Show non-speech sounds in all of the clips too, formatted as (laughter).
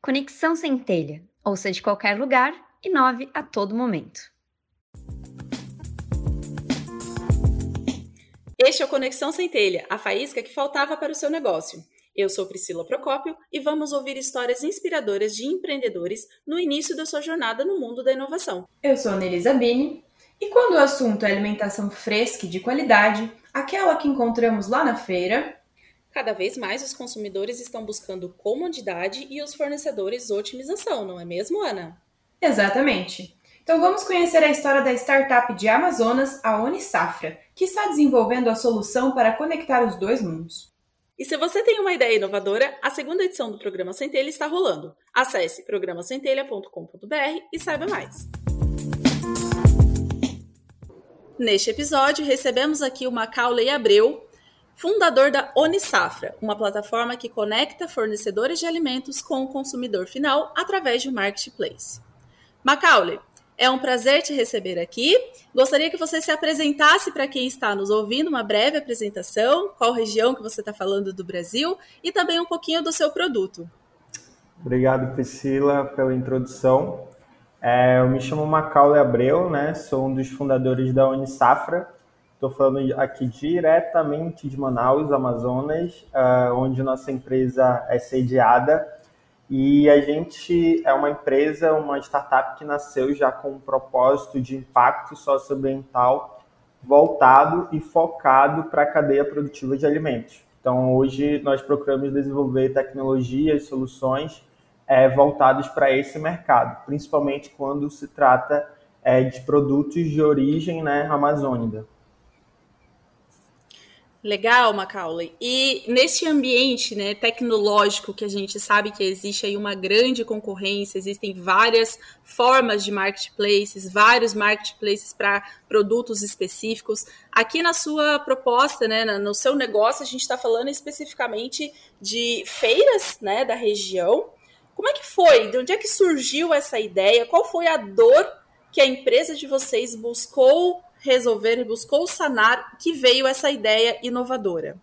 Conexão Centelha. Ouça de qualquer lugar, inove a todo momento. Este é o Conexão Centelha, a faísca que faltava para o seu negócio. Eu sou Priscila Procópio e vamos ouvir histórias inspiradoras de empreendedores no início da sua jornada no mundo da inovação. Eu sou Nelisa Bini e quando o assunto é alimentação fresca e de qualidade, aquela que encontramos lá na feira, Cada vez mais os consumidores estão buscando comodidade e os fornecedores otimização, não é mesmo, Ana? Exatamente. Então vamos conhecer a história da startup de Amazonas, a Unisafra, que está desenvolvendo a solução para conectar os dois mundos. E se você tem uma ideia inovadora, a segunda edição do Programa Centelha está rolando. Acesse programacentelha.com.br e saiba mais. Neste episódio, recebemos aqui o Macaulay Abreu, fundador da Onisafra, uma plataforma que conecta fornecedores de alimentos com o consumidor final através de um marketplace. Macaulay, é um prazer te receber aqui. Gostaria que você se apresentasse para quem está nos ouvindo, uma breve apresentação, qual região que você está falando do Brasil e também um pouquinho do seu produto. Obrigado, Priscila, pela introdução. É, eu me chamo Macaulay Abreu, né? sou um dos fundadores da Unisafra, Estou falando aqui diretamente de Manaus, Amazonas, uh, onde nossa empresa é sediada. E a gente é uma empresa, uma startup que nasceu já com um propósito de impacto socioambiental voltado e focado para a cadeia produtiva de alimentos. Então, hoje nós procuramos desenvolver tecnologias, soluções é, voltadas para esse mercado, principalmente quando se trata é, de produtos de origem né, amazônica. Legal, Macaulay. E nesse ambiente né, tecnológico que a gente sabe que existe aí uma grande concorrência, existem várias formas de marketplaces, vários marketplaces para produtos específicos. Aqui na sua proposta, né, no seu negócio, a gente está falando especificamente de feiras né, da região. Como é que foi? De onde é que surgiu essa ideia? Qual foi a dor que a empresa de vocês buscou resolver e buscou sanar que veio essa ideia inovadora?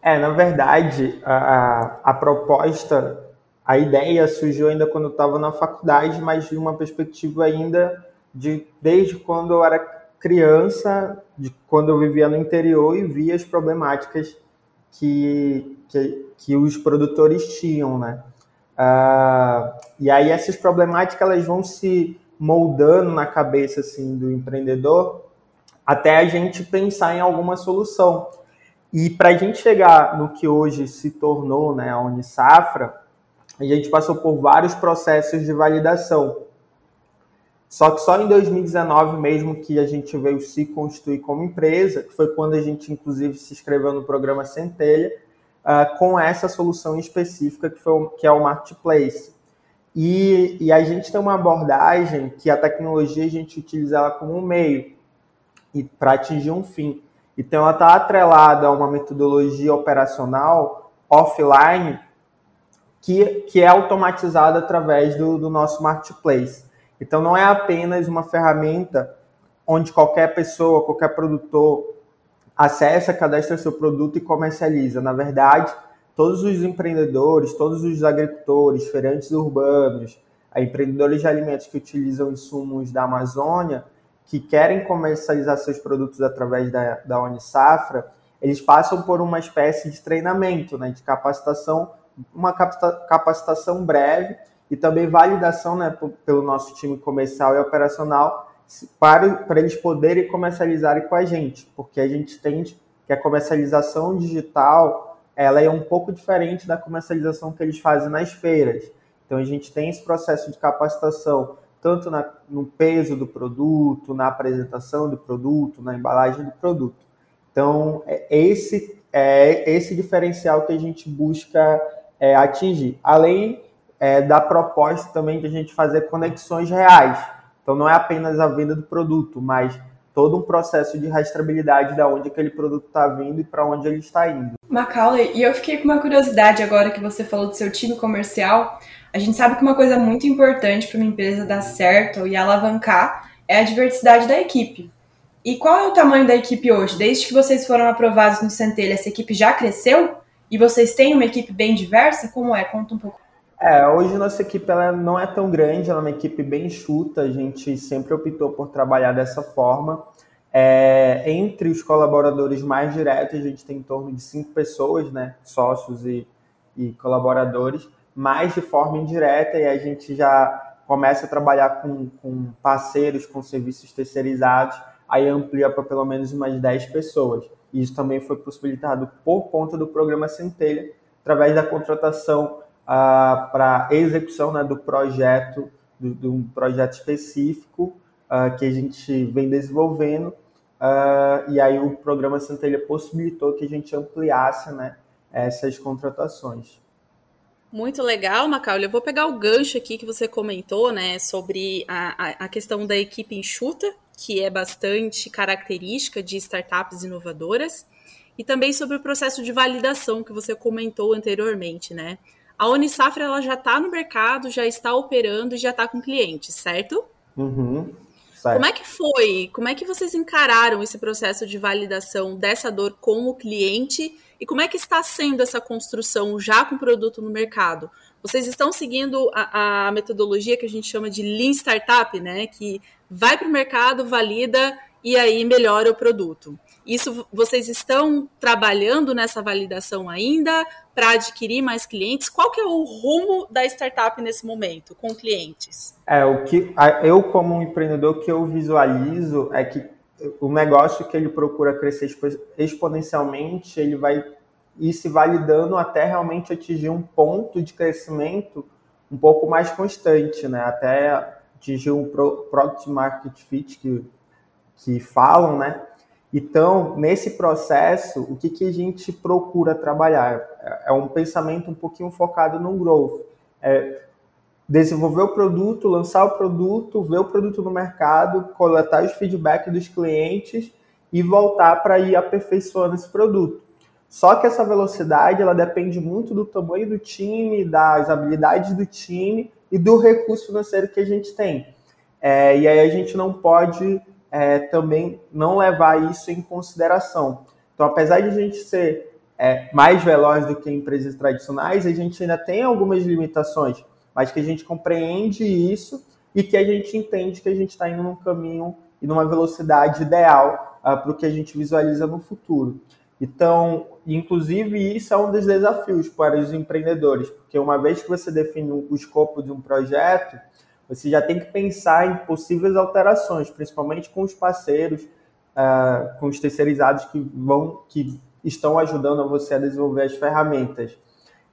É, na verdade, a, a proposta, a ideia surgiu ainda quando eu estava na faculdade, mas de uma perspectiva ainda de desde quando eu era criança, de quando eu vivia no interior e via as problemáticas que, que, que os produtores tinham, né? Uh, e aí essas problemáticas elas vão se moldando na cabeça assim do empreendedor até a gente pensar em alguma solução. E para a gente chegar no que hoje se tornou né, a Unisafra, a gente passou por vários processos de validação. Só que só em 2019 mesmo que a gente veio se constituir como empresa, que foi quando a gente inclusive se inscreveu no programa Centelha, uh, com essa solução específica que, foi, que é o Marketplace. E, e a gente tem uma abordagem que a tecnologia a gente utiliza ela como um meio e para atingir um fim. Então, ela está atrelada a uma metodologia operacional offline que, que é automatizada através do, do nosso marketplace. Então, não é apenas uma ferramenta onde qualquer pessoa, qualquer produtor acessa, cadastra seu produto e comercializa. Na verdade, todos os empreendedores, todos os agricultores, feirantes urbanos, empreendedores de alimentos que utilizam insumos da Amazônia, que querem comercializar seus produtos através da, da Unisafra, eles passam por uma espécie de treinamento, né, de capacitação, uma capacitação breve e também validação né, pelo nosso time comercial e operacional para, para eles poderem comercializar com a gente, porque a gente entende que a comercialização digital ela é um pouco diferente da comercialização que eles fazem nas feiras. Então a gente tem esse processo de capacitação tanto na, no peso do produto, na apresentação do produto, na embalagem do produto. Então, é esse é esse diferencial que a gente busca é, atingir. Além é, da proposta também de a gente fazer conexões reais. Então, não é apenas a venda do produto, mas todo um processo de rastreabilidade de onde aquele produto está vindo e para onde ele está indo. Macaulay, e eu fiquei com uma curiosidade agora que você falou do seu time comercial. A gente sabe que uma coisa muito importante para uma empresa dar certo e alavancar é a diversidade da equipe. E qual é o tamanho da equipe hoje? Desde que vocês foram aprovados no Centelha, essa equipe já cresceu? E vocês têm uma equipe bem diversa? Como é? Conta um pouco. É, hoje nossa equipe ela não é tão grande, ela é uma equipe bem enxuta, a gente sempre optou por trabalhar dessa forma. É, entre os colaboradores mais diretos, a gente tem em torno de cinco pessoas, né, sócios e, e colaboradores, mais de forma indireta, e a gente já começa a trabalhar com, com parceiros, com serviços terceirizados, aí amplia para pelo menos umas 10 pessoas. Isso também foi possibilitado por conta do programa Centelha, através da contratação uh, para execução né, do projeto, de um projeto específico uh, que a gente vem desenvolvendo. Uh, e aí o programa Centelha possibilitou que a gente ampliasse né, essas contratações. Muito legal, Macaulay. Eu vou pegar o gancho aqui que você comentou, né, sobre a, a, a, questão da equipe enxuta, que é bastante característica de startups inovadoras, e também sobre o processo de validação que você comentou anteriormente, né? A Unisafra ela já está no mercado, já está operando e já está com clientes, certo? Uhum, certo? Como é que foi? Como é que vocês encararam esse processo de validação dessa dor com o cliente? E como é que está sendo essa construção já com o produto no mercado? Vocês estão seguindo a, a metodologia que a gente chama de Lean Startup, né? Que vai para o mercado, valida e aí melhora o produto. Isso vocês estão trabalhando nessa validação ainda para adquirir mais clientes? Qual que é o rumo da startup nesse momento com clientes? É o que eu como empreendedor que eu visualizo é que o negócio que ele procura crescer exponencialmente, ele vai ir se validando até realmente atingir um ponto de crescimento um pouco mais constante, né? Até atingir um product market fit que, que falam, né? Então, nesse processo, o que, que a gente procura trabalhar? É, é um pensamento um pouquinho focado no growth. É desenvolver o produto, lançar o produto, ver o produto no mercado, coletar os feedbacks dos clientes e voltar para ir aperfeiçoando esse produto. Só que essa velocidade ela depende muito do tamanho do time, das habilidades do time e do recurso financeiro que a gente tem. É, e aí a gente não pode é, também não levar isso em consideração. Então, apesar de a gente ser é, mais veloz do que empresas tradicionais, a gente ainda tem algumas limitações, mas que a gente compreende isso e que a gente entende que a gente está indo num caminho e numa velocidade ideal uh, para o que a gente visualiza no futuro. Então, inclusive, isso é um dos desafios para os empreendedores, porque uma vez que você define o escopo de um projeto, você já tem que pensar em possíveis alterações, principalmente com os parceiros, uh, com os terceirizados que vão, que estão ajudando você a desenvolver as ferramentas,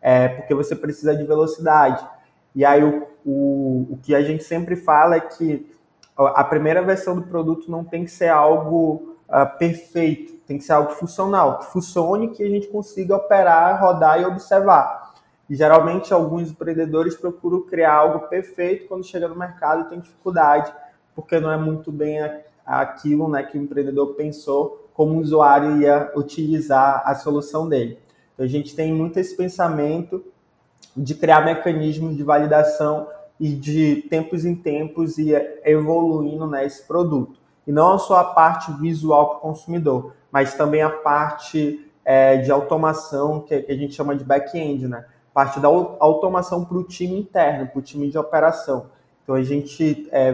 é, porque você precisa de velocidade. E aí o, o, o que a gente sempre fala é que a primeira versão do produto não tem que ser algo uh, perfeito, tem que ser algo funcional, que funcione, que a gente consiga operar, rodar e observar. E geralmente alguns empreendedores procuram criar algo perfeito quando chega no mercado tem dificuldade, porque não é muito bem aquilo né, que o empreendedor pensou como o usuário ia utilizar a solução dele. Então a gente tem muito esse pensamento de criar mecanismos de validação e de tempos em tempos e evoluindo né, esse produto. E não só a parte visual para o consumidor, mas também a parte é, de automação que a gente chama de back-end, né? parte da automação para o time interno, para o time de operação. Então a gente é,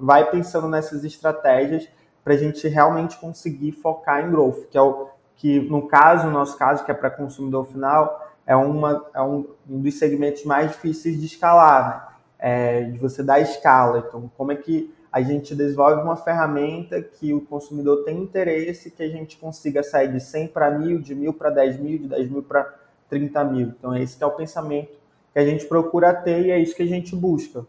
vai pensando nessas estratégias para a gente realmente conseguir focar em growth, que é o que no caso, no nosso caso, que é para consumidor final, é, uma, é um, um, dos segmentos mais difíceis de escalar, né? É, de você dar escala. Então, como é que a gente desenvolve uma ferramenta que o consumidor tem interesse, que a gente consiga sair de 100 para 1000, de 1000 para 10 mil, de 10 mil para 30 mil. Então, é esse é o pensamento que a gente procura ter e é isso que a gente busca.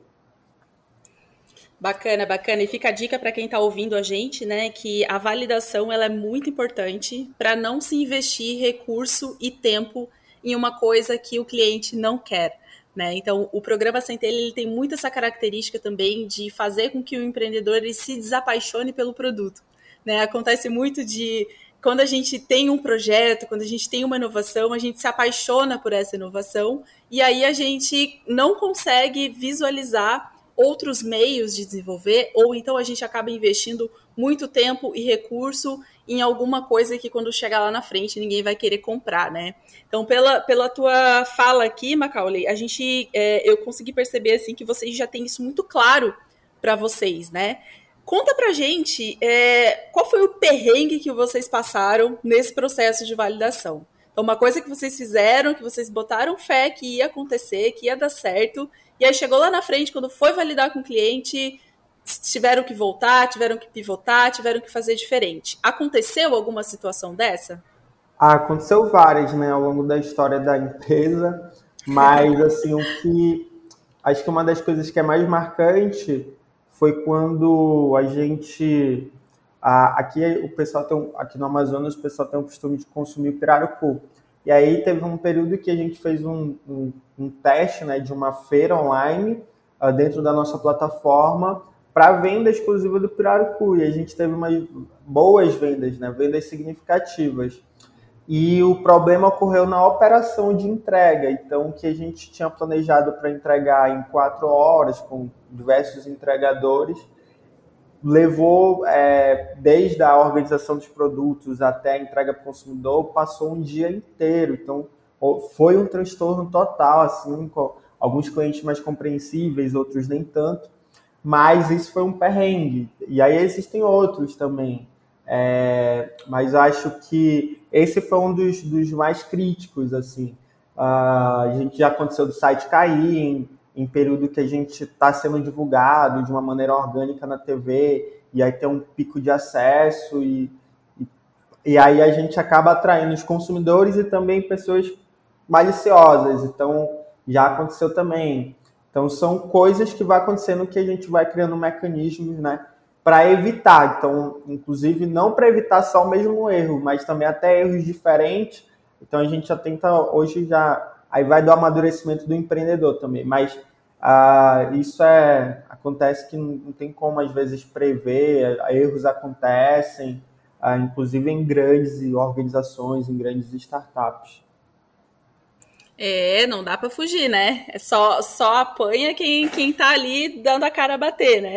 Bacana, bacana. E fica a dica para quem está ouvindo a gente, né, que a validação ela é muito importante para não se investir recurso e tempo em uma coisa que o cliente não quer. Né? Então, o programa Centelha ele tem muito essa característica também de fazer com que o empreendedor se desapaixone pelo produto. Né? Acontece muito de quando a gente tem um projeto, quando a gente tem uma inovação, a gente se apaixona por essa inovação e aí a gente não consegue visualizar outros meios de desenvolver, ou então a gente acaba investindo muito tempo e recurso em alguma coisa que quando chegar lá na frente ninguém vai querer comprar, né? Então, pela, pela tua fala aqui, Macaulay, a gente, é, eu consegui perceber assim que vocês já têm isso muito claro para vocês, né? Conta pra gente é, qual foi o perrengue que vocês passaram nesse processo de validação. Então, uma coisa que vocês fizeram, que vocês botaram fé que ia acontecer, que ia dar certo, e aí chegou lá na frente, quando foi validar com o cliente, tiveram que voltar, tiveram que pivotar, tiveram que fazer diferente. Aconteceu alguma situação dessa? Ah, aconteceu várias, né, ao longo da história da empresa, mas (laughs) assim, o que acho que uma das coisas que é mais marcante foi quando a gente aqui o pessoal tem aqui no Amazonas o pessoal tem o costume de consumir pirarucu. E aí teve um período que a gente fez um, um, um teste né, de uma feira online uh, dentro da nossa plataforma para venda exclusiva do Pirarucu. E a gente teve umas boas vendas, né, vendas significativas. E o problema ocorreu na operação de entrega. Então, o que a gente tinha planejado para entregar em quatro horas, com diversos entregadores, levou é, desde a organização dos produtos até a entrega para o consumidor, passou um dia inteiro. Então, foi um transtorno total, assim, alguns clientes mais compreensíveis, outros nem tanto, mas isso foi um perrengue. E aí existem outros também. É, mas acho que esse foi um dos, dos mais críticos, assim. Uh, a gente já aconteceu do site cair em, em período que a gente está sendo divulgado de uma maneira orgânica na TV, e aí tem um pico de acesso, e, e, e aí a gente acaba atraindo os consumidores e também pessoas maliciosas. Então, já aconteceu também. Então, são coisas que vai acontecendo que a gente vai criando mecanismos, né? Para evitar. Então, inclusive, não para evitar só o mesmo erro, mas também até erros diferentes. Então, a gente já tenta, hoje já. Aí vai do amadurecimento do empreendedor também. Mas ah, isso é acontece que não tem como às vezes prever, erros acontecem, ah, inclusive em grandes organizações, em grandes startups. É, não dá para fugir, né? É só, só apanha quem, quem tá ali dando a cara a bater, né?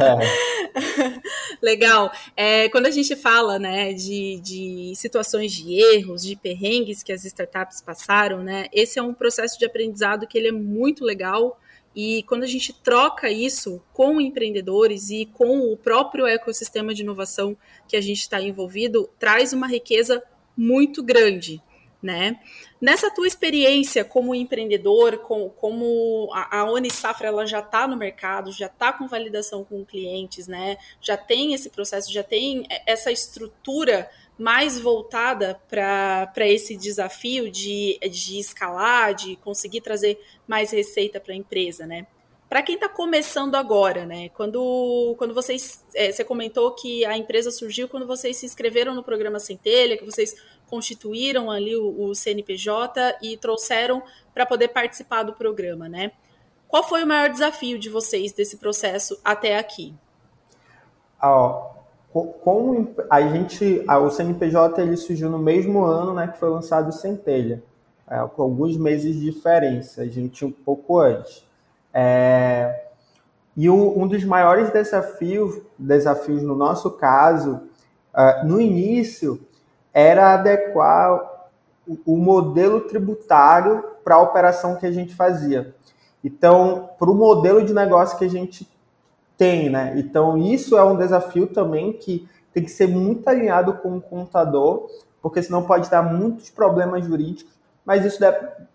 É. (laughs) Legal. É, quando a gente fala, né, de, de situações de erros, de perrengues que as startups passaram, né? Esse é um processo de aprendizado que ele é muito legal, e quando a gente troca isso com empreendedores e com o próprio ecossistema de inovação que a gente está envolvido, traz uma riqueza muito grande, né? Nessa tua experiência como empreendedor, com, como a, a Unisafra ela já está no mercado, já está com validação com clientes, né? Já tem esse processo, já tem essa estrutura mais voltada para esse desafio de, de escalar, de conseguir trazer mais receita para a empresa, né? Para quem está começando agora, né? Quando, quando vocês. É, você comentou que a empresa surgiu quando vocês se inscreveram no programa Centelha, que vocês constituíram ali o, o CNPJ e trouxeram para poder participar do programa, né? Qual foi o maior desafio de vocês desse processo até aqui? Ah, com a gente, o CNPJ ele surgiu no mesmo ano, né, que foi lançado o Centelha, é, com alguns meses de diferença, a gente um pouco antes. É, e um, um, dos maiores desafios, desafios no nosso caso, uh, no início, era adequar o, modelo tributário para a operação que a gente fazia. Então, para o modelo de negócio que a gente tem, né? Então, isso é um desafio também que tem que ser muito alinhado com o contador, porque senão pode dar muitos problemas jurídicos, mas isso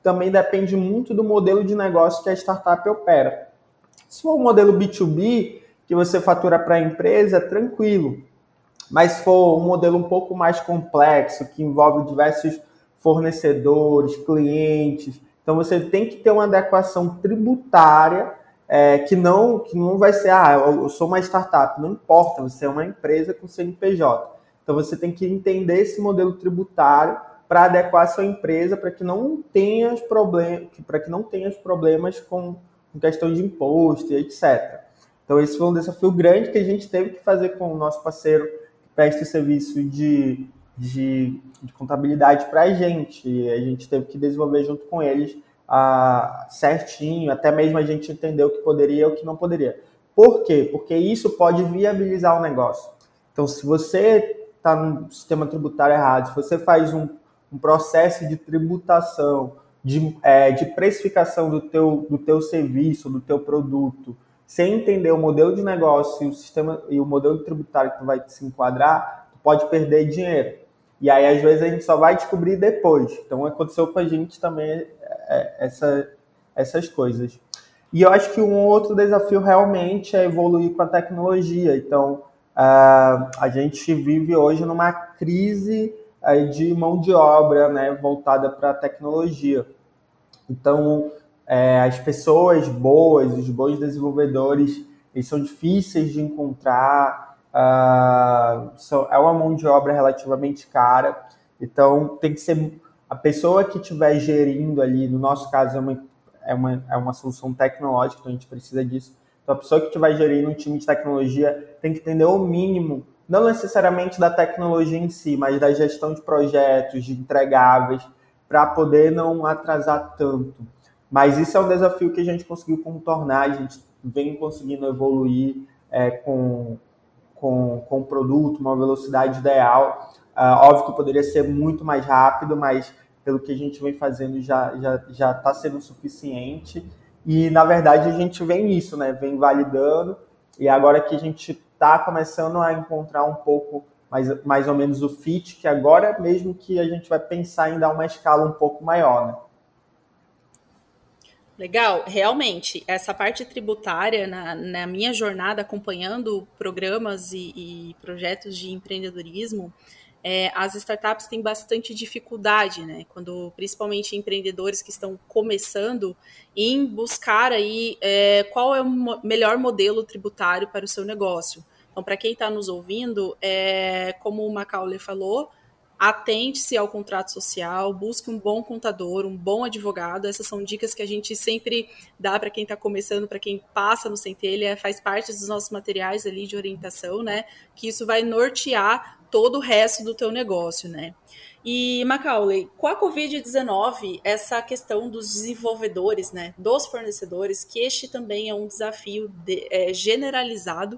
também depende muito do modelo de negócio que a startup opera. Se for um modelo B2B, que você fatura para a empresa, tranquilo. Mas for um modelo um pouco mais complexo, que envolve diversos fornecedores, clientes, então você tem que ter uma adequação tributária é, que não que não vai ser, ah, eu sou uma startup, não importa, você é uma empresa com CNPJ. Então você tem que entender esse modelo tributário para adequar a sua empresa para que não tenha os problemas, para que não tenha os problemas com, com questão de imposto e etc. Então esse foi um desafio grande que a gente teve que fazer com o nosso parceiro presta o serviço de, de, de contabilidade para a gente. A gente teve que desenvolver junto com eles ah, certinho, até mesmo a gente entender o que poderia e o que não poderia. Por quê? Porque isso pode viabilizar o negócio. Então, se você está no sistema tributário errado, se você faz um, um processo de tributação, de, é, de precificação do teu, do teu serviço, do teu produto, sem entender o modelo de negócio e o sistema e o modelo tributário que tu vai se enquadrar, tu pode perder dinheiro. E aí, às vezes, a gente só vai descobrir depois. Então, aconteceu com a gente também é, é, essa, essas coisas. E eu acho que um outro desafio realmente é evoluir com a tecnologia. Então, uh, a gente vive hoje numa crise uh, de mão de obra né, voltada para a tecnologia. Então, é, as pessoas boas, os bons desenvolvedores, eles são difíceis de encontrar, uh, são, é uma mão de obra relativamente cara, então tem que ser a pessoa que estiver gerindo ali, no nosso caso é uma, é uma, é uma solução tecnológica, então a gente precisa disso. Então a pessoa que estiver gerindo um time de tecnologia tem que entender o mínimo, não necessariamente da tecnologia em si, mas da gestão de projetos, de entregáveis, para poder não atrasar tanto. Mas isso é um desafio que a gente conseguiu contornar, a gente vem conseguindo evoluir é, com, com, com o produto, uma velocidade ideal. Uh, óbvio que poderia ser muito mais rápido, mas pelo que a gente vem fazendo já já já está sendo suficiente. E na verdade a gente vem nisso, né? Vem validando e agora que a gente está começando a encontrar um pouco mais, mais ou menos o fit, que agora mesmo que a gente vai pensar em dar uma escala um pouco maior, né? Legal, realmente, essa parte tributária, na, na minha jornada acompanhando programas e, e projetos de empreendedorismo, é, as startups têm bastante dificuldade, né? Quando, principalmente empreendedores que estão começando, em buscar aí é, qual é o melhor modelo tributário para o seu negócio. Então, para quem está nos ouvindo, é, como o Macaulay falou, atente-se ao contrato social, busque um bom contador, um bom advogado. Essas são dicas que a gente sempre dá para quem está começando, para quem passa no Centelha, faz parte dos nossos materiais ali de orientação, né? Que isso vai nortear todo o resto do teu negócio, né? E Macaulay, com a Covid-19, essa questão dos desenvolvedores, né, dos fornecedores, que este também é um desafio de, é, generalizado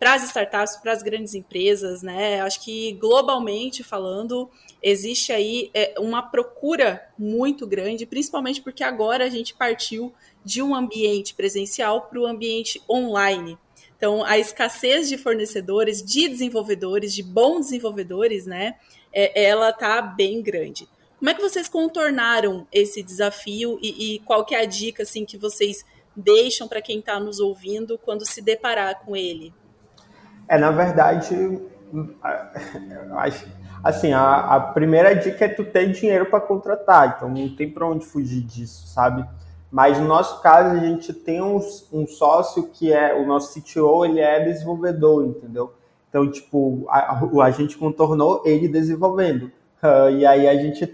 para as startups, para as grandes empresas, né? Acho que globalmente falando, existe aí é, uma procura muito grande, principalmente porque agora a gente partiu de um ambiente presencial para o ambiente online. Então, a escassez de fornecedores, de desenvolvedores, de bons desenvolvedores, né? É, ela está bem grande. Como é que vocês contornaram esse desafio e, e qual que é a dica assim que vocês deixam para quem está nos ouvindo quando se deparar com ele? É, na verdade, assim, a, a primeira dica é tu ter dinheiro para contratar, então não tem para onde fugir disso, sabe? Mas no nosso caso, a gente tem um, um sócio que é, o nosso CTO, ele é desenvolvedor, entendeu? Então, tipo, a, a gente contornou ele desenvolvendo. Uh, (laughs) e aí a gente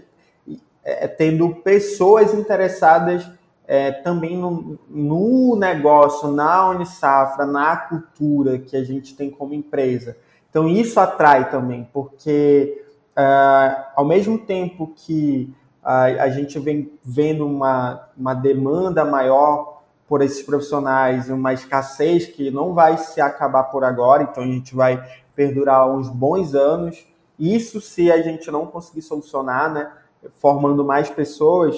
é, tendo pessoas interessadas é, também no, no, negócio, na Unisafra, na cultura que a gente tem como empresa. Então isso atrai também, porque uh, ao mesmo tempo que uh, a gente vem vendo uma, uma demanda maior por esses profissionais e uma escassez que não vai se acabar por agora, então a gente vai perdurar uns bons anos. Isso se a gente não conseguir solucionar, né, formando mais pessoas,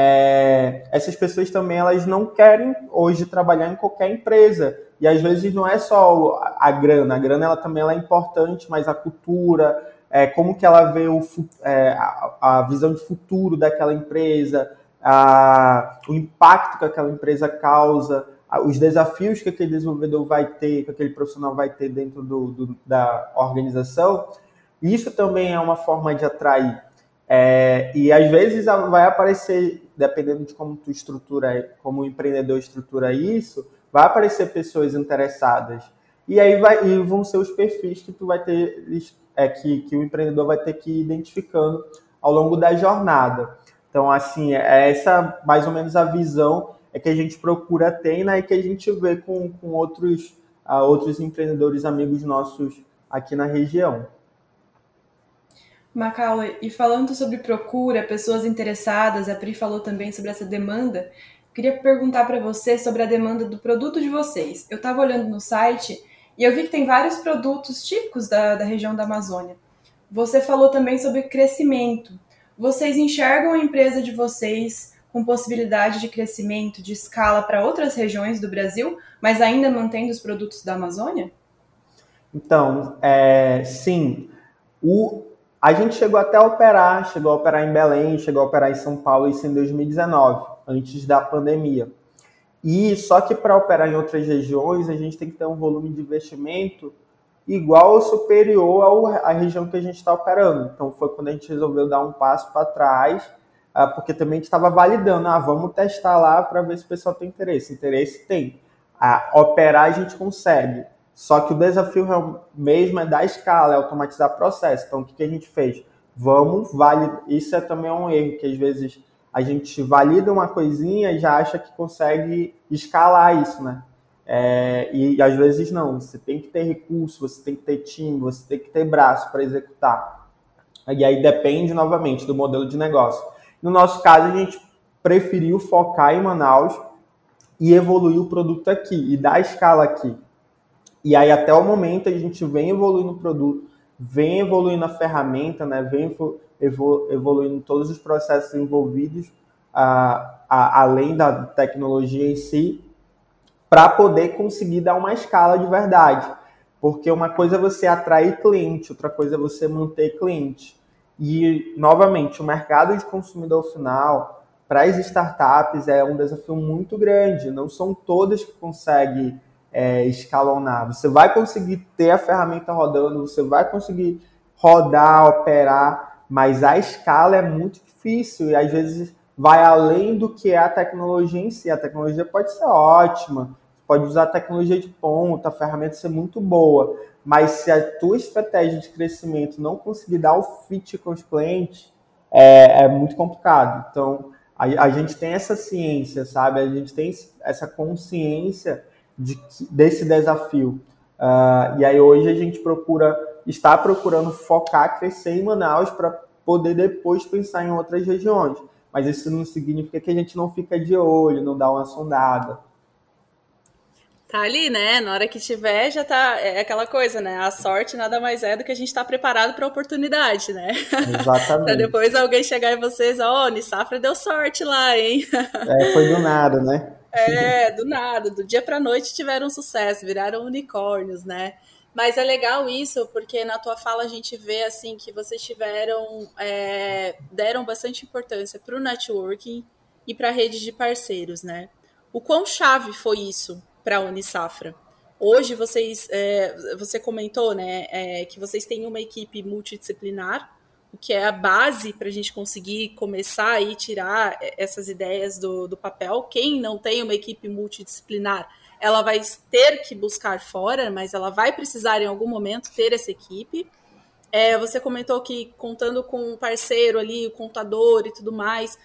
é, essas pessoas também elas não querem hoje trabalhar em qualquer empresa. E às vezes não é só a grana, a grana ela também ela é importante, mas a cultura, é, como que ela vê o, é, a, a, visão de futuro daquela empresa, a, o impacto que aquela empresa causa, os desafios que aquele desenvolvedor vai ter, que aquele profissional vai ter dentro do, do, da organização. Isso também é uma forma de atrair. É, e às vezes vai aparecer, dependendo de como tu estrutura, como o empreendedor estrutura isso, vai aparecer pessoas interessadas. E aí vai, e vão ser os perfis que tu vai ter, é, que, que o empreendedor vai ter que ir identificando ao longo da jornada. Então, assim, é essa mais ou menos a visão é que a gente procura ter né, e que a gente vê com, com outros, uh, outros empreendedores amigos nossos aqui na região. Macaulay, e falando sobre procura, pessoas interessadas, a Pri falou também sobre essa demanda. Queria perguntar para você sobre a demanda do produto de vocês. Eu estava olhando no site E eu vi que tem vários produtos típicos da, da região da Amazônia. Você falou também sobre crescimento. Vocês enxergam a empresa de vocês com possibilidade de crescimento de escala para outras regiões do Brasil, mas ainda mantendo os produtos da Amazônia? Então, é, sim. O, a gente chegou até a operar, chegou a operar em Belém, chegou a operar em São Paulo, isso em 2019, antes da pandemia. E só que para operar em outras regiões, a gente tem que ter um volume de investimento igual ou superior ao, à região que a gente está operando. Então foi quando a gente resolveu dar um passo para trás, ah, porque também a gente estava validando, ah, vamos testar lá para ver se o pessoal tem interesse. Interesse tem. A operar a gente consegue. Só que o desafio mesmo é dar escala, é automatizar processo. Então o que, que a gente fez? Vamos validar. Isso é também um erro que às vezes a gente valida uma coisinha e já acha que consegue escalar isso, né? É, e às vezes não, você tem que ter recurso, você tem que ter time, você tem que ter braço para executar. E aí depende novamente do modelo de negócio. No nosso caso, a gente preferiu focar em Manaus e evoluir o produto aqui e dar escala aqui. E aí até o momento a gente vem evoluindo o produto, vem evoluindo a ferramenta, né? Vem evoluindo todos os processos envolvidos, a, a, além da tecnologia em si, para poder conseguir dar uma escala de verdade. Porque uma coisa é você atrair cliente, outra coisa é você manter cliente. E, novamente, o mercado de consumidor final, para as startups, é um desafio muito grande. Não são todas que conseguem é, escalonar. Você vai conseguir ter a ferramenta rodando, você vai conseguir rodar, operar, mas a escala é muito difícil e às vezes vai além do que é a tecnologia em si. A tecnologia pode ser ótima, pode usar tecnologia de ponta, a ferramenta ser muito boa, mas se a tua estratégia de crescimento não conseguir dar o fit com os clientes, é, é muito complicado. Então, a, a, gente tem essa ciência, sabe? A gente tem essa consciência de, desse desafio. Uh, e aí hoje a gente procura, está procurando focar, crescer em Manaus para poder depois pensar em outras regiões mas isso não significa que a gente não fica de olho, não dá uma sondada. Tá ali, né? Na hora que tiver, já tá. É aquela coisa, né? A sorte nada mais é do que a gente estar tá preparado para a oportunidade, né? (laughs) Exatamente. pra depois alguém chegar em vocês, ó, oh, Nisafra deu sorte lá, hein? (laughs) É, foi do nada, né? É, do nada. Do dia pra noite tiveram sucesso, viraram unicórnios, né? Mas é legal isso, porque na tua fala a gente vê assim que vocês tiveram, é, deram bastante importância para o networking e para a rede de parceiros, né? O quão chave foi isso para a Unisafra? Hoje vocês, é, você comentou, né, é, que vocês têm uma equipe multidisciplinar, o que é a base para a gente conseguir começar e tirar essas ideias do, do papel. Quem não tem uma equipe multidisciplinar ela vai ter que buscar fora, mas ela vai precisar em algum momento ter essa equipe. É, você comentou que contando com um parceiro ali, o contador e tudo mais.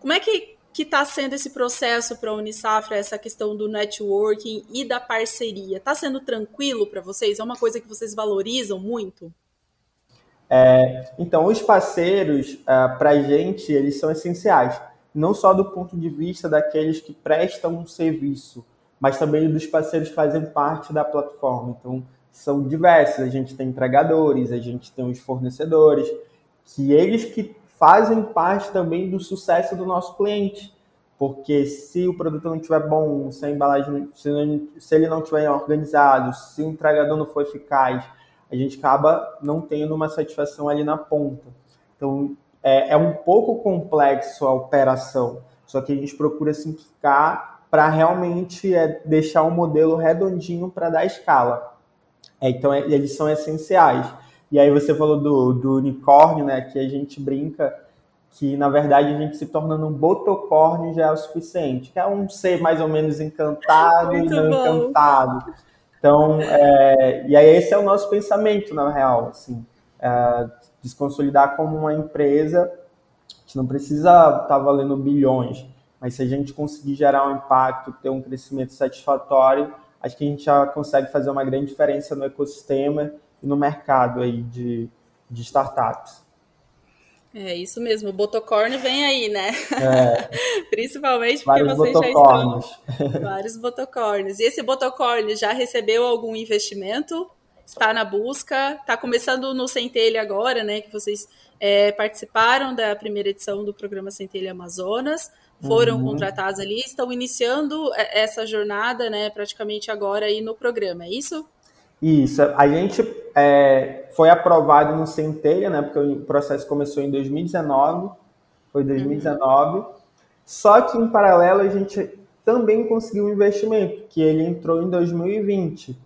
Como é que está sendo esse processo para a Unisafra, essa questão do networking e da parceria? Está sendo tranquilo para vocês? É uma coisa que vocês valorizam muito? É, então, os parceiros, é, para a gente, eles são essenciais. Não só do ponto de vista daqueles que prestam um serviço, mas também dos parceiros que fazem parte da plataforma. Então, são diversos. A gente tem entregadores, a gente tem os fornecedores, que eles que fazem parte também do sucesso do nosso cliente. Porque se o produto não estiver bom, se a embalagem, se, não, se ele não estiver organizado, se o entregador não for eficaz, a gente acaba não tendo uma satisfação ali na ponta. Então, é, é um pouco complexo a operação, só que a gente procura simplificar para realmente é, deixar o um modelo redondinho para dar escala. É, então, é, eles são essenciais. E aí você falou do, do unicórnio, né, que a gente brinca que, na verdade, a gente se tornando um botocórnio já é o suficiente, que é um ser mais ou menos encantado Muito e não bom. encantado. Então, é, e aí esse é o nosso pensamento, na real, assim, é, desconsolidar como uma empresa, gente não precisa estar tá valendo bilhões, mas se a gente conseguir gerar um impacto, ter um crescimento satisfatório, acho que a gente já consegue fazer uma grande diferença no ecossistema e no mercado aí de, de startups. É isso mesmo, o Botocórnio vem aí, né? É. (laughs) Principalmente porque Vários vocês botocórnios. já estão. (laughs) Vários botocórnios. E esse botocórnio já recebeu algum investimento? Está na busca? Está começando no Centelha agora, né? Que vocês é, participaram da primeira edição do programa Centelha Amazonas, foram uhum. contratados ali, estão iniciando é, essa jornada, né? Praticamente agora aí no programa, é isso? Isso, a gente é, foi aprovado no Centelha, né? Porque o processo começou em 2019, foi 2019. Uhum. Só que em paralelo a gente também conseguiu um investimento, que ele entrou em 2020.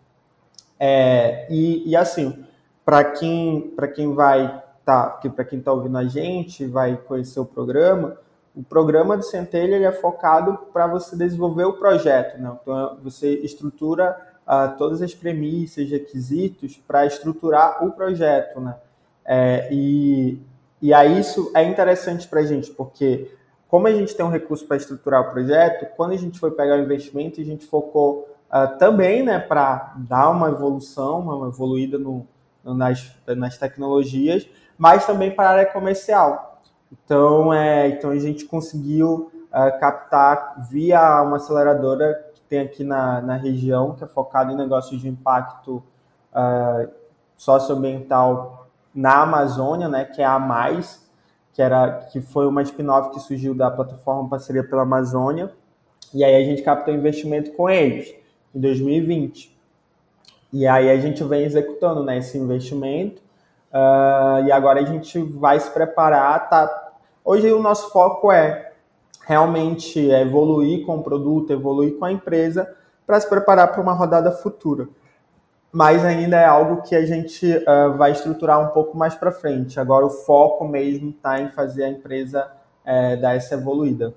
É, e, e assim, para quem, quem vai tá, para quem está ouvindo a gente, vai conhecer o programa, o programa do Centelha é focado para você desenvolver o projeto, né? Então você estrutura uh, todas as premissas, requisitos para estruturar o projeto, né? É, e, e aí isso é interessante para a gente, porque como a gente tem um recurso para estruturar o projeto, quando a gente foi pegar o investimento, a gente focou uh, também, né, para dar uma evolução, uma evoluída no, nas, nas tecnologias, mas também para a área comercial. Então, é, então a gente conseguiu uh, captar via uma aceleradora tem aqui na, na região, que é focado em negócios de impacto uh, socioambiental na Amazônia, né, que é a Mais, que, era, que foi uma spin-off que surgiu da plataforma Parceria pela Amazônia, e aí a gente captou investimento com eles em 2020. E aí a gente vem executando né, esse investimento, uh, e agora a gente vai se preparar. Tá? Hoje o nosso foco é realmente evoluir com o produto, evoluir com a empresa para se preparar para uma rodada futura. Mas ainda é algo que a gente uh, vai estruturar um pouco mais para frente. Agora o foco mesmo está em fazer a empresa uh, dar essa evoluída.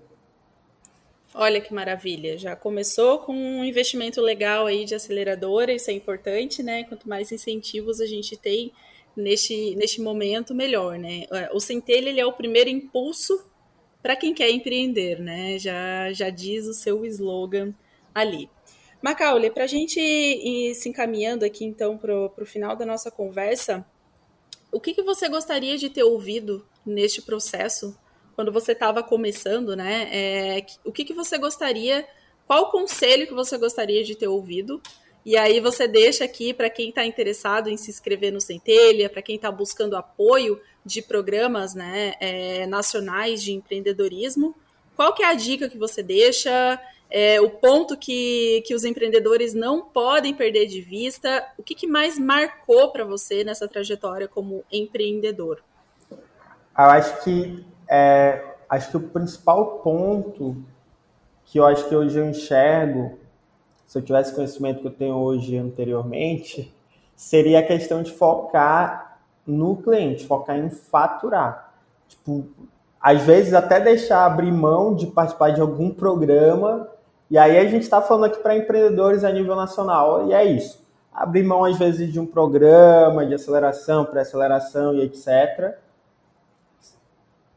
Olha que maravilha, já começou com um investimento legal aí de aceleradora, isso é importante, né? Quanto mais incentivos a gente tem neste, neste momento, melhor, né? O Centelha ele é o primeiro impulso para quem quer empreender, né? Já, já diz o seu slogan ali. Macaulay, para a gente ir se encaminhando aqui então para o final da nossa conversa, o que, que você gostaria de ter ouvido neste processo quando você estava começando, né? É, o que, que você gostaria, qual conselho que você gostaria de ter ouvido? E aí você deixa aqui para quem está interessado em se inscrever no Centelha, para quem está buscando apoio de programas né, é, nacionais de empreendedorismo. Qual que é a dica que você deixa? É, o ponto que, que os empreendedores não podem perder de vista? O que, que mais marcou para você nessa trajetória como empreendedor? Eu acho que é, acho que o principal ponto que eu acho que hoje eu enxergo, se eu tivesse conhecimento que eu tenho hoje anteriormente, seria a questão de focar no cliente, focar em faturar. Tipo, às vezes até deixar abrir mão de participar de algum programa. E aí a gente está falando aqui para empreendedores a nível nacional, e é isso. Abrir mão, às vezes, de um programa de aceleração, pré-aceleração e etc.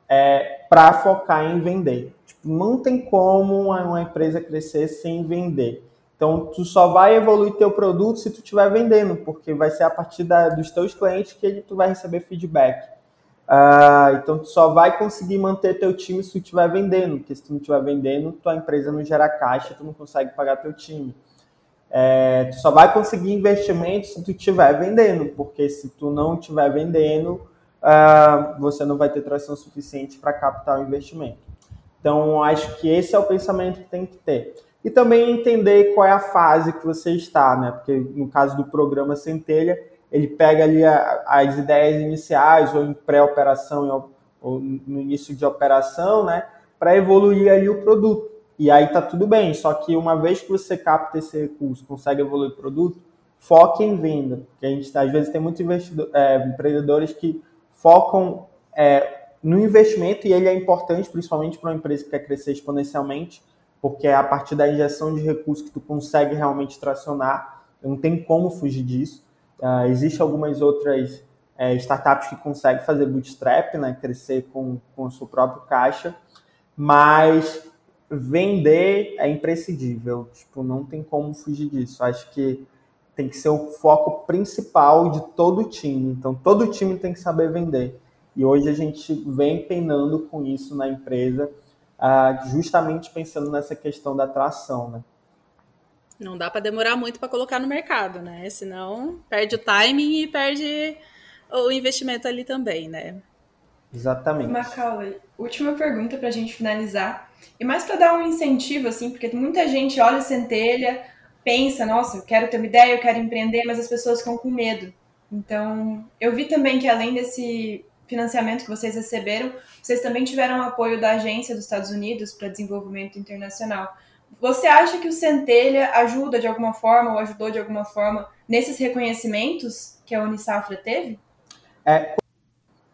É, para focar em vender. Tipo, não tem como uma empresa crescer sem vender. Então, tu só vai evoluir teu produto se tu estiver vendendo, porque vai ser a partir da, dos teus clientes que ele, tu vai receber feedback. Uh, então, tu só vai conseguir manter teu time se tu estiver vendendo, porque se tu não estiver vendendo, tua empresa não gera caixa, tu não consegue pagar teu time. É, tu só vai conseguir investimento se tu estiver vendendo, porque se tu não estiver vendendo, uh, você não vai ter tração suficiente para captar o investimento. Então, acho que esse é o pensamento que tem que ter e também entender qual é a fase que você está, né? Porque no caso do programa Centelha, ele pega ali a, as ideias iniciais ou em pré-operação ou no início de operação, né? Para evoluir ali o produto. E aí tá tudo bem, só que uma vez que você capta esse recurso, consegue evoluir o produto, foque em venda. Porque a gente às vezes tem muitos é, empreendedores que focam é, no investimento e ele é importante, principalmente para uma empresa que quer crescer exponencialmente, porque é a partir da injeção de recursos que tu consegue realmente tracionar. Não tem como fugir disso. Uh, Existem algumas outras é, startups que conseguem fazer bootstrap, né, crescer com, com o seu próprio caixa, mas vender é imprescindível. Tipo, não tem como fugir disso. Acho que tem que ser o foco principal de todo o time. Então, todo time tem que saber vender. E hoje a gente vem penando com isso na empresa, uh, justamente pensando nessa questão da atração, né? Não dá para demorar muito para colocar no mercado, né? Senão perde o timing e perde o investimento ali também, né? Exatamente. Macaulay, última pergunta para a gente finalizar. E mais para dar um incentivo, assim, porque muita gente olha centelha, pensa, nossa, eu quero ter uma ideia, eu quero empreender, mas as pessoas ficam com medo. Então, eu vi também que além desse financiamento que vocês receberam, vocês também tiveram apoio da Agência dos Estados Unidos para Desenvolvimento Internacional. Você acha que o Centelha ajuda de alguma forma ou ajudou de alguma forma nesses reconhecimentos que a Unisafra teve? É,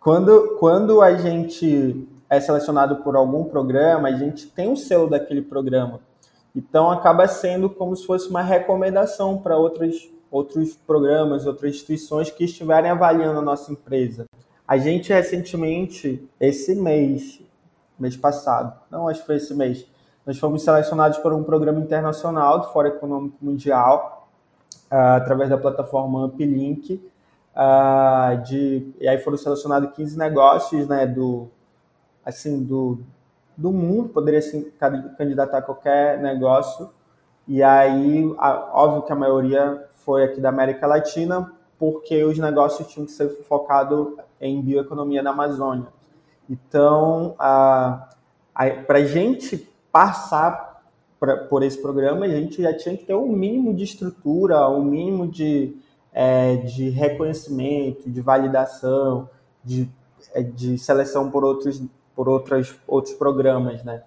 quando, quando a gente é selecionado por algum programa, a gente tem o selo daquele programa. Então acaba sendo como se fosse uma recomendação para outros, outros programas, outras instituições que estiverem avaliando a nossa empresa. A gente recentemente, esse mês, mês passado, não acho que foi esse mês, nós fomos selecionados por um programa internacional do Fórum Econômico Mundial, uh, através da plataforma Uplink, uh, de, e aí foram selecionados 15 negócios né, do, assim, do, do mundo, poderia se candidatar a qualquer negócio, e aí, óbvio que a maioria foi aqui da América Latina, porque os negócios tinham que ser focados em bioeconomia na Amazônia. Então, para a gente passar pra, por esse programa, a gente já tinha que ter um mínimo de estrutura, um mínimo de, é, de reconhecimento, de validação, de, é, de seleção por outros, por outras, outros programas, né?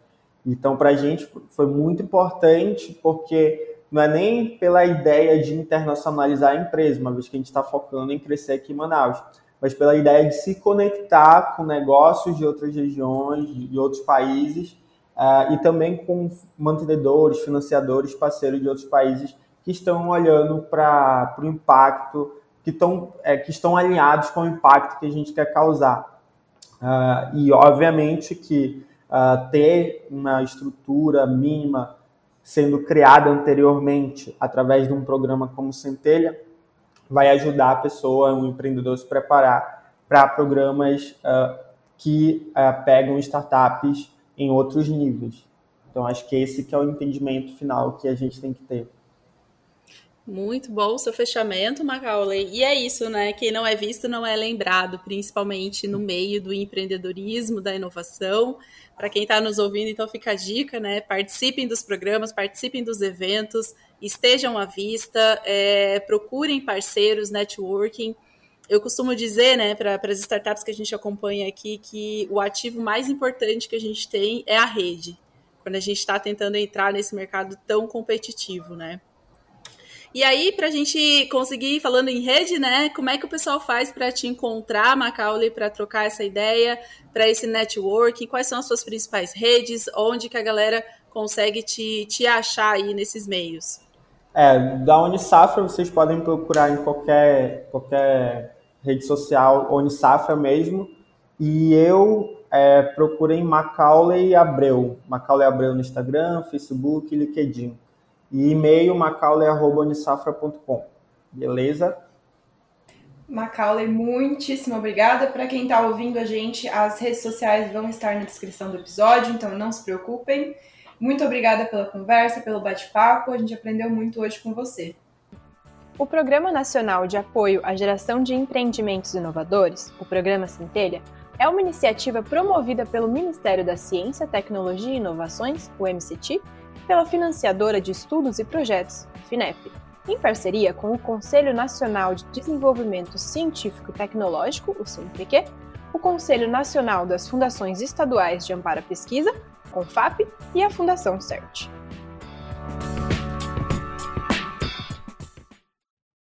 Então, para a gente foi muito importante, porque não é nem pela ideia de internacionalizar a empresa, uma vez que a gente está focando em crescer aqui em Manaus, mas pela ideia de se conectar com negócios de outras regiões, de outros países, uh, e também com mantenedores, financiadores, parceiros de outros países que estão olhando para o impacto, que, tão, é, que estão alinhados com o impacto que a gente quer causar. Uh, e, obviamente, que uh, ter uma estrutura mínima sendo criada anteriormente através de um programa como Centelha vai ajudar a pessoa, um empreendedor, a se preparar para programas uh, que uh, pegam startups em outros níveis. Então, acho que esse que é o entendimento final que a gente tem que ter. Muito bom o seu fechamento, Macaulay. E é isso, né? Quem não é visto não é lembrado, principalmente no meio do empreendedorismo, da inovação. Para quem está nos ouvindo, então fica a dica, né? Participem dos programas, participem dos eventos, estejam à vista, é, procurem parceiros, networking eu costumo dizer, né, para as startups que a gente acompanha aqui, que o ativo mais importante que a gente tem é a rede, quando a gente está tentando entrar nesse mercado tão competitivo, né? E aí, para a gente conseguir, falando em rede, né, como é que o pessoal faz para te encontrar, Macaulay, para trocar essa ideia, para esse networking? Quais são as suas principais redes? Onde que a galera consegue te, te achar aí nesses meios? É, da Unisafra vocês podem procurar em qualquer, qualquer rede social Unisafra mesmo. E eu é, procurei Macaulay Abreu. Macaulay Abreu no Instagram, Facebook LinkedIn. E e-mail macaulay.unisafra.com. Beleza? Macaulay, muitíssimo obrigada. Para quem está ouvindo a gente, as redes sociais vão estar na descrição do episódio, então não se preocupem. Muito obrigada pela conversa, pelo bate-papo. A gente aprendeu muito hoje com você. O Programa Nacional de Apoio à Geração de Empreendimentos Inovadores, o Programa Centelha, é uma iniciativa promovida pelo Ministério da Ciência, Tecnologia e Inovações, o MCT, pela financiadora de estudos e projetos, FINEP, em parceria com o Conselho Nacional de Desenvolvimento Científico e Tecnológico, o CNPq, o Conselho Nacional das Fundações Estaduais de Amparo à Pesquisa, CONFAP, e a Fundação CERT.